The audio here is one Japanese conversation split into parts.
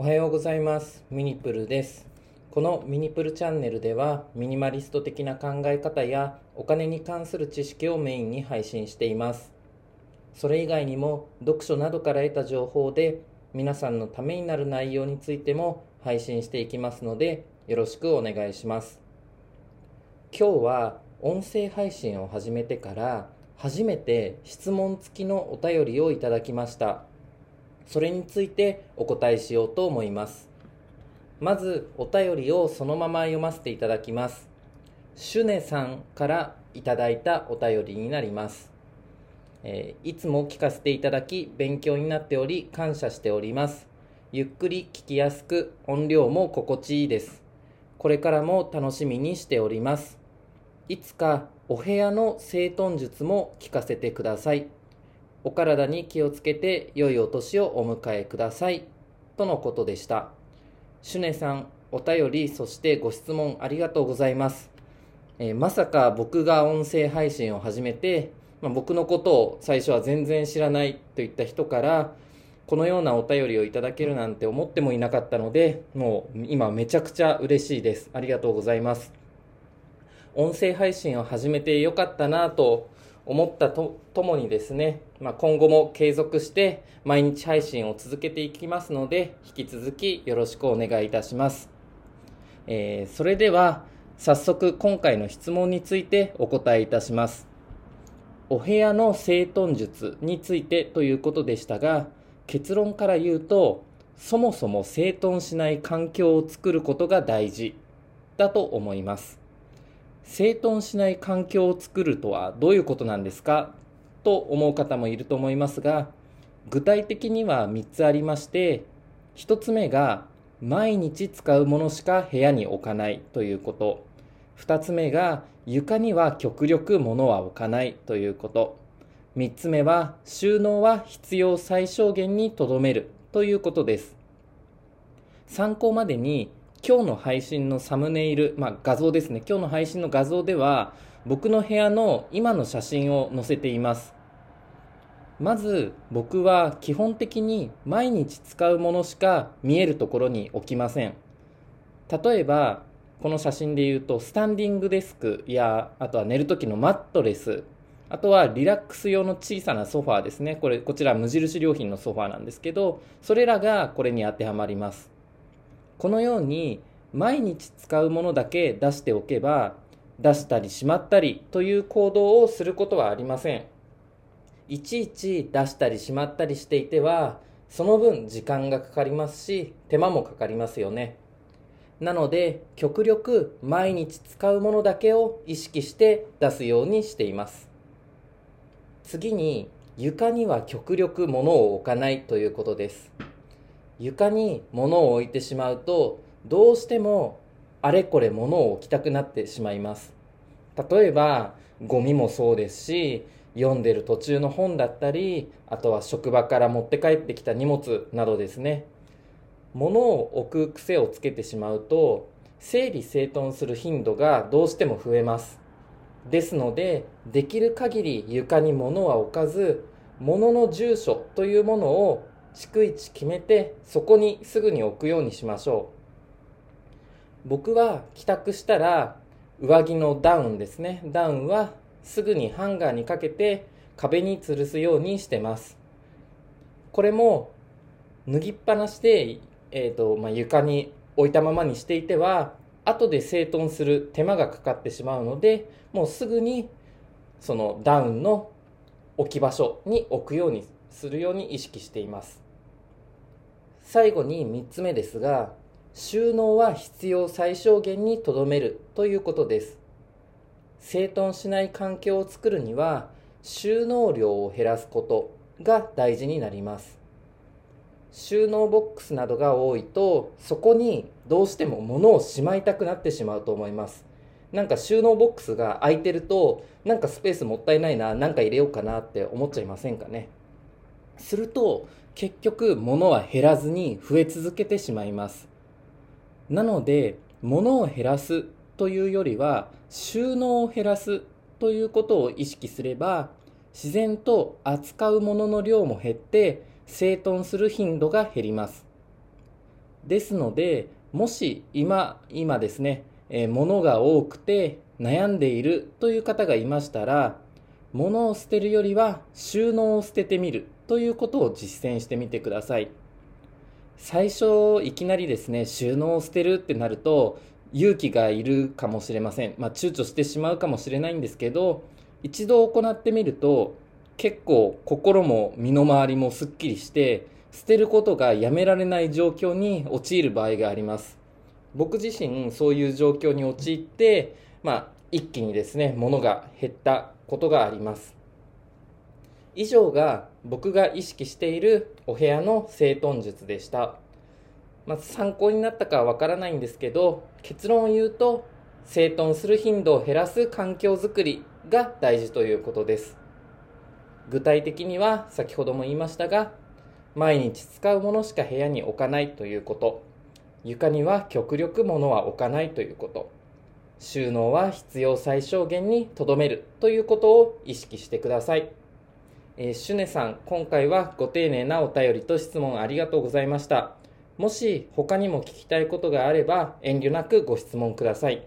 おはようございます。ミニプルです。このミニプルチャンネルではミニマリスト的な考え方やお金に関する知識をメインに配信しています。それ以外にも読書などから得た情報で皆さんのためになる内容についても配信していきますのでよろしくお願いします。今日は音声配信を始めてから初めて質問付きのお便りをいただきました。それについてお答えしようと思います。まずお便りをそのまま読ませていただきます。シュネさんからいただいたお便りになります。えー、いつも聞かせていただき勉強になっており感謝しております。ゆっくり聞きやすく音量も心地いいです。これからも楽しみにしております。いつかお部屋の整頓術も聞かせてください。お体に気をつけて良いお年をお迎えください。とのことでした。シュネさん、お便り、そしてご質問ありがとうございます。えー、まさか僕が音声配信を始めて、まあ、僕のことを最初は全然知らないといった人から、このようなお便りをいただけるなんて思ってもいなかったので、もう今めちゃくちゃ嬉しいです。ありがとうございます。音声配信を始めてよかったなと思ったとともにですね、まあ、今後も継続して毎日配信を続けていきますので引き続きよろしくお願いいたします、えー、それでは早速今回の質問についてお答えいたします。お部屋の整頓術についてということでしたが結論から言うとそもそも整頓しない環境を作ることが大事だと思います。整頓しない環境を作るとはどういうことなんですか？と思う方もいると思いますが具体的には3つありまして1つ目が毎日使うものしか部屋に置かないということ。2つ目が床には極力物は置かないということ。3つ目は収納は必要最小限にとどめるということです。参考までに今日の配信のサムネイル、まあ、画像ですね。今日の配信の画像では僕の部屋の今の写真を載せています。まず僕は基本的に毎日使うものしか見えるところに置きません。例えばこの写真で言うとスタンディングデスクやあとは寝る時のマットレスあとはリラックス用の小さなソファーですね。これこちら無印良品のソファーなんですけどそれらがこれに当てはまります。このように毎日使うものだけ出しておけば出したりしまったりという行動をすることはありません。いちいち出したりしまったりしていてはその分時間がかかりますし手間もかかりますよね。なので極力毎日使うものだけを意識して出すようにしています。次に床には極力物を置かないということです。床に物を置いてしまうとどうしてもあれこれ物を置きたくなってしまいます。例えばゴミもそうですし読んでる途中の本だったりあとは職場から持って帰ってきた荷物などですね。物を置く癖をつけてしまうと整理整頓する頻度がどうしても増えます。ですのでできる限り床に物は置かず物の住所というものを逐一決めてそこにすぐに置くようにしましょう。僕は帰宅したら上着のダウンですね。ダウンはすぐにハンガーにかけて壁に吊るすようにしてます。これも脱ぎっぱなしで、えーとまあ、床に置いたままにしていては後で整頓する手間がかかってしまうのでもうすぐにそのダウンの置き場所に置くようにするように意識しています。最後に3つ目ですが収納は必要最小限にとどめるということです。整頓しない環境を作るには収納量を減らすことが大事になります。収納ボックスなどが多いとそこにどうしても物をしまいたくなってしまうと思います。なんか収納ボックスが空いてるとなんかスペースもったいないななんか入れようかなって思っちゃいませんかね？すると結局物は減らずに増え続けてしまいます。なので物を減らすというよりは収納を減らすということを意識すれば自然と扱うものの量も減って整頓する頻度が減ります。ですのでもし今今ですね、えー、物が多くて悩んでいるという方がいましたら物を捨てるよりは収納を捨ててみる。ということを実践してみてください。最初いきなりですね収納を捨てるってなると勇気がいるかもしれません、まあ、躊躇してしまうかもしれないんですけど一度行ってみると結構心も身の回りもすっきりして捨てることがやめられない状況に陥る場合があります。僕自身そういう状況に陥って、まあ、一気にですね物が減ったことがあります。以上が僕が意識しているお部屋の整頓術でした、まあ、参考になったかわからないんですけど結論を言うと整頓する頻度を減らす環境づくりが大事ということです。具体的には先ほども言いましたが毎日使うものしか部屋に置かないということ。床には極力物は置かないということ。収納は必要最小限にとどめるということを意識してください、えー、シュネさん今回はご丁寧なお便りと質問ありがとうございました。もし他にも聞きたいことがあれば遠慮なくご質問ください。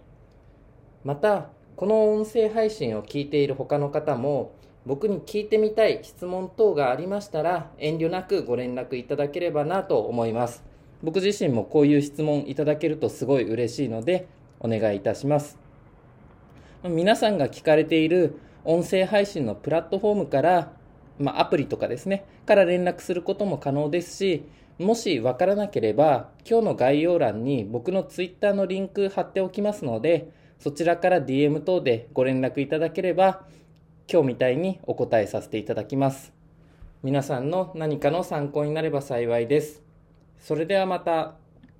またこの音声配信を聞いている他の方も僕に聞いてみたい質問等がありましたら遠慮なくご連絡いただければなと思います。僕自身もこういう質問いただけるとすごい嬉しいのでお願いいたします。皆さんが聞かれている音声配信のプラットフォームから、まあ、アプリとかですねから連絡することも可能ですしもしわからなければ今日の概要欄に僕の Twitter のリンク貼っておきますのでそちらから DM 等でご連絡いただければ今日みたいにお答えさせていただきます。皆さんの何かの参考になれば幸いです。それではまた。